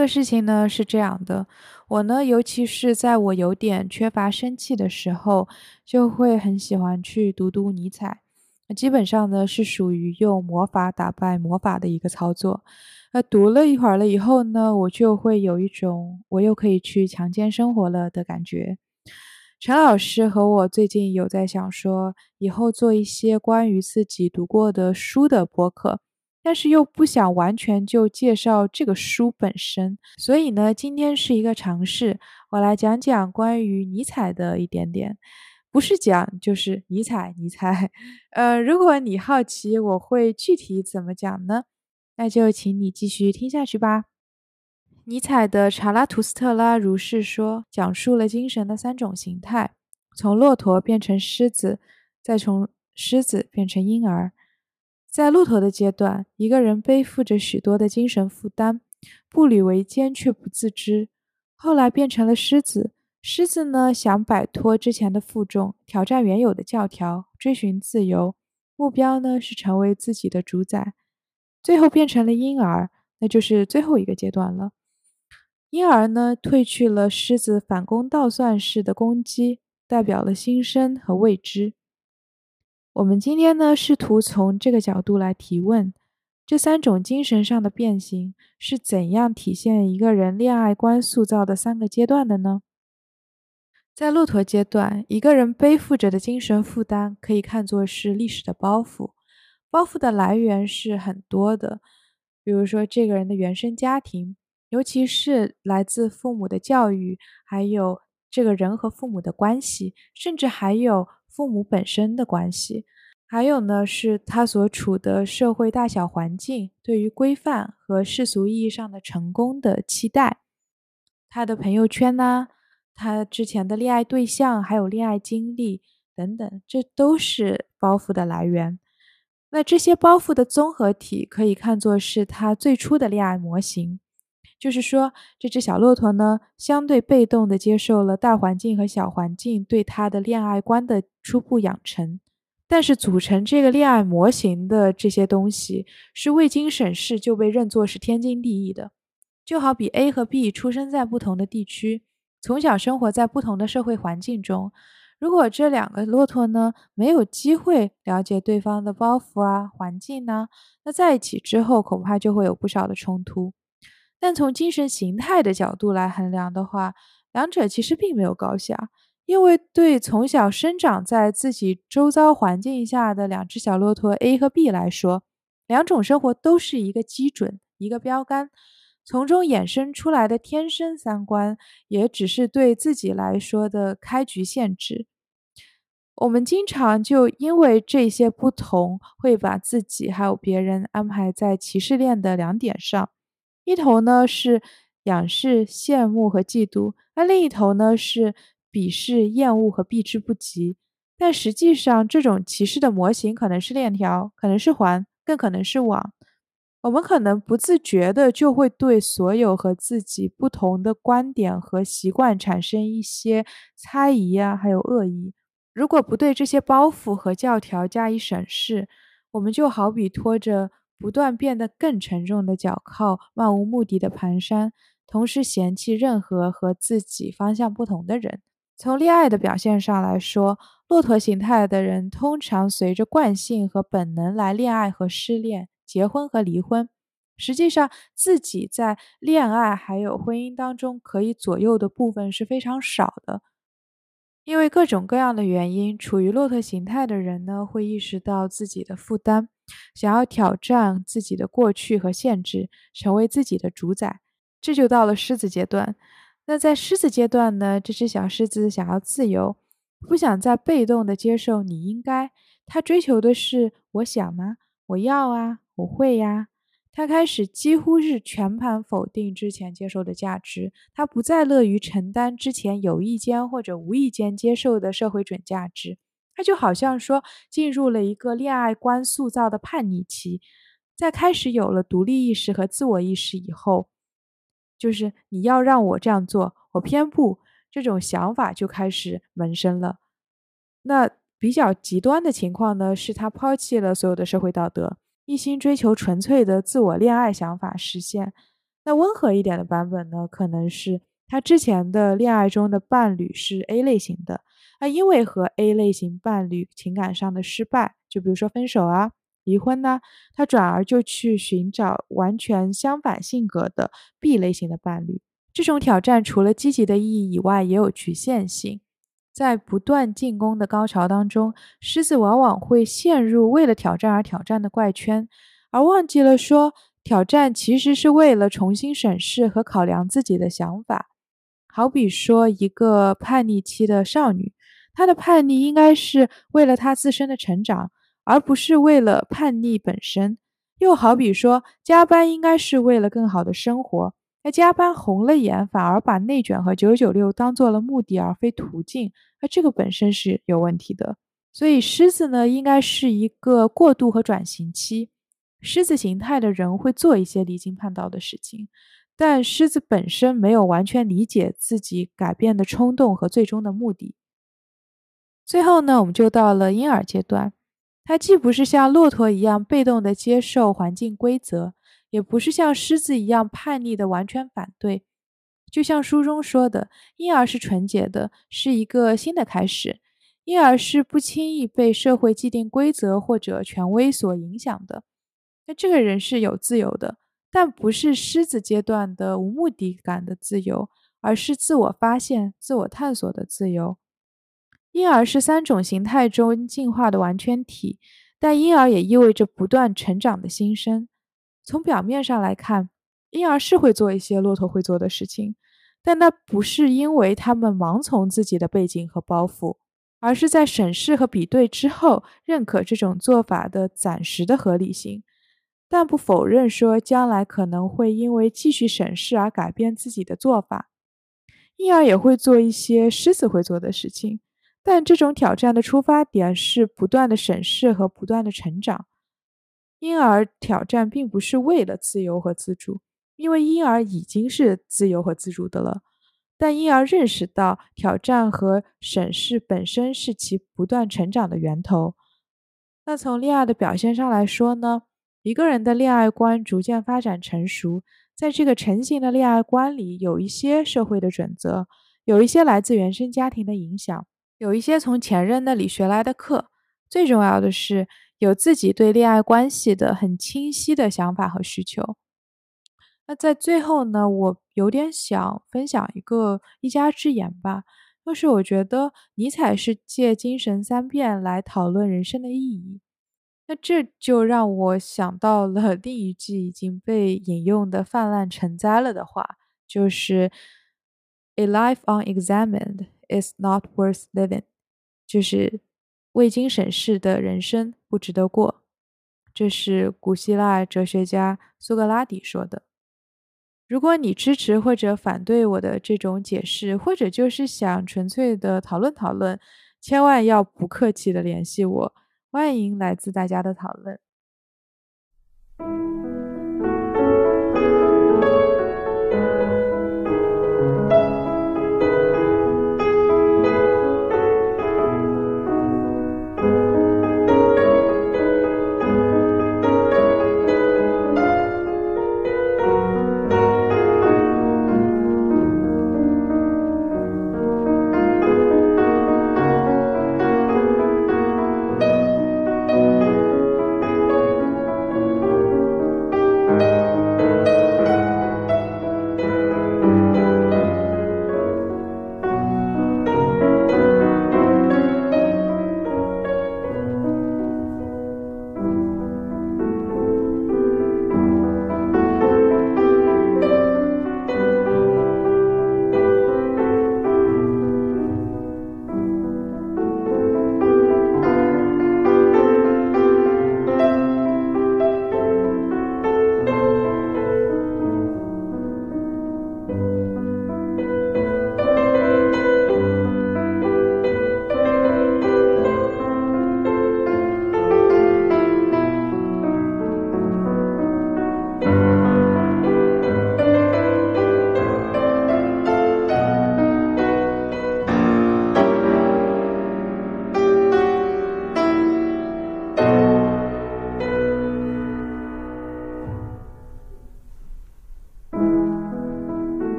这个事情呢是这样的，我呢，尤其是在我有点缺乏生气的时候，就会很喜欢去读读尼采。基本上呢是属于用魔法打败魔法的一个操作。那，读了一会儿了以后呢，我就会有一种我又可以去强奸生活了的感觉。陈老师和我最近有在想说，以后做一些关于自己读过的书的播客。但是又不想完全就介绍这个书本身，所以呢，今天是一个尝试，我来讲讲关于尼采的一点点，不是讲就是尼采，尼采。呃，如果你好奇我会具体怎么讲呢，那就请你继续听下去吧。尼采的《查拉图斯特拉如是说》讲述了精神的三种形态：从骆驼变成狮子，再从狮子变成婴儿。在骆驼的阶段，一个人背负着许多的精神负担，步履维艰却不自知。后来变成了狮子，狮子呢想摆脱之前的负重，挑战原有的教条，追寻自由，目标呢是成为自己的主宰。最后变成了婴儿，那就是最后一个阶段了。婴儿呢褪去了狮子反攻倒算式的攻击，代表了新生和未知。我们今天呢，试图从这个角度来提问：这三种精神上的变形是怎样体现一个人恋爱观塑造的三个阶段的呢？在骆驼阶段，一个人背负着的精神负担可以看作是历史的包袱，包袱的来源是很多的，比如说这个人的原生家庭，尤其是来自父母的教育，还有这个人和父母的关系，甚至还有。父母本身的关系，还有呢，是他所处的社会大小环境对于规范和世俗意义上的成功的期待，他的朋友圈呢，他之前的恋爱对象，还有恋爱经历等等，这都是包袱的来源。那这些包袱的综合体，可以看作是他最初的恋爱模型。就是说，这只小骆驼呢，相对被动地接受了大环境和小环境对他的恋爱观的初步养成，但是组成这个恋爱模型的这些东西是未经审视就被认作是天经地义的。就好比 A 和 B 出生在不同的地区，从小生活在不同的社会环境中，如果这两个骆驼呢没有机会了解对方的包袱啊、环境呢，那在一起之后恐怕就会有不少的冲突。但从精神形态的角度来衡量的话，两者其实并没有高下，因为对从小生长在自己周遭环境下的两只小骆驼 A 和 B 来说，两种生活都是一个基准、一个标杆，从中衍生出来的天生三观，也只是对自己来说的开局限制。我们经常就因为这些不同，会把自己还有别人安排在歧视链的两点上。一头呢是仰视、羡慕和嫉妒，而另一头呢是鄙视、厌恶和避之不及。但实际上，这种歧视的模型可能是链条，可能是环，更可能是网。我们可能不自觉的就会对所有和自己不同的观点和习惯产生一些猜疑啊，还有恶意。如果不对这些包袱和教条加以审视，我们就好比拖着。不断变得更沉重的脚铐，漫无目的的蹒跚，同时嫌弃任何和自己方向不同的人。从恋爱的表现上来说，骆驼形态的人通常随着惯性和本能来恋爱和失恋、结婚和离婚。实际上，自己在恋爱还有婚姻当中可以左右的部分是非常少的。因为各种各样的原因，处于骆驼形态的人呢，会意识到自己的负担。想要挑战自己的过去和限制，成为自己的主宰，这就到了狮子阶段。那在狮子阶段呢？这只小狮子想要自由，不想再被动的接受你应该。他追求的是我想吗？我要啊，我会呀。他开始几乎是全盘否定之前接受的价值，他不再乐于承担之前有意间或者无意间接受的社会准价值。他就好像说进入了一个恋爱观塑造的叛逆期，在开始有了独立意识和自我意识以后，就是你要让我这样做，我偏不，这种想法就开始萌生了。那比较极端的情况呢，是他抛弃了所有的社会道德，一心追求纯粹的自我恋爱想法实现。那温和一点的版本呢，可能是他之前的恋爱中的伴侣是 A 类型的，那因为和 A 类型伴侣情感上的失败，就比如说分手啊、离婚呢，他转而就去寻找完全相反性格的 B 类型的伴侣。这种挑战除了积极的意义以外，也有局限性。在不断进攻的高潮当中，狮子往往会陷入为了挑战而挑战的怪圈，而忘记了说，挑战其实是为了重新审视和考量自己的想法。好比说，一个叛逆期的少女，她的叛逆应该是为了她自身的成长，而不是为了叛逆本身。又好比说，加班应该是为了更好的生活。那加班红了眼，反而把内卷和九九六当做了目的而非途径，那这个本身是有问题的。所以狮子呢，应该是一个过渡和转型期。狮子形态的人会做一些离经叛道的事情，但狮子本身没有完全理解自己改变的冲动和最终的目的。最后呢，我们就到了婴儿阶段，它既不是像骆驼一样被动的接受环境规则。也不是像狮子一样叛逆的完全反对，就像书中说的，婴儿是纯洁的，是一个新的开始。婴儿是不轻易被社会既定规则或者权威所影响的。那这个人是有自由的，但不是狮子阶段的无目的感的自由，而是自我发现、自我探索的自由。婴儿是三种形态中进化的完全体，但婴儿也意味着不断成长的新生。从表面上来看，婴儿是会做一些骆驼会做的事情，但那不是因为他们盲从自己的背景和包袱，而是在审视和比对之后，认可这种做法的暂时的合理性，但不否认说将来可能会因为继续审视而改变自己的做法。婴儿也会做一些狮子会做的事情，但这种挑战的出发点是不断的审视和不断的成长。婴儿挑战并不是为了自由和自主，因为婴儿已经是自由和自主的了。但婴儿认识到挑战和审视本身是其不断成长的源头。那从恋爱的表现上来说呢？一个人的恋爱观逐渐发展成熟，在这个成型的恋爱观里，有一些社会的准则，有一些来自原生家庭的影响，有一些从前任那里学来的课。最重要的是。有自己对恋爱关系的很清晰的想法和需求。那在最后呢，我有点想分享一个一家之言吧，就是我觉得尼采是借精神三变来讨论人生的意义。那这就让我想到了 另一句已经被引用的泛滥成灾了的话，就是 “A life unexamined is not worth living”，就是。未经审视的人生不值得过，这是古希腊哲学家苏格拉底说的。如果你支持或者反对我的这种解释，或者就是想纯粹的讨论讨论，千万要不客气的联系我，欢迎来自大家的讨论。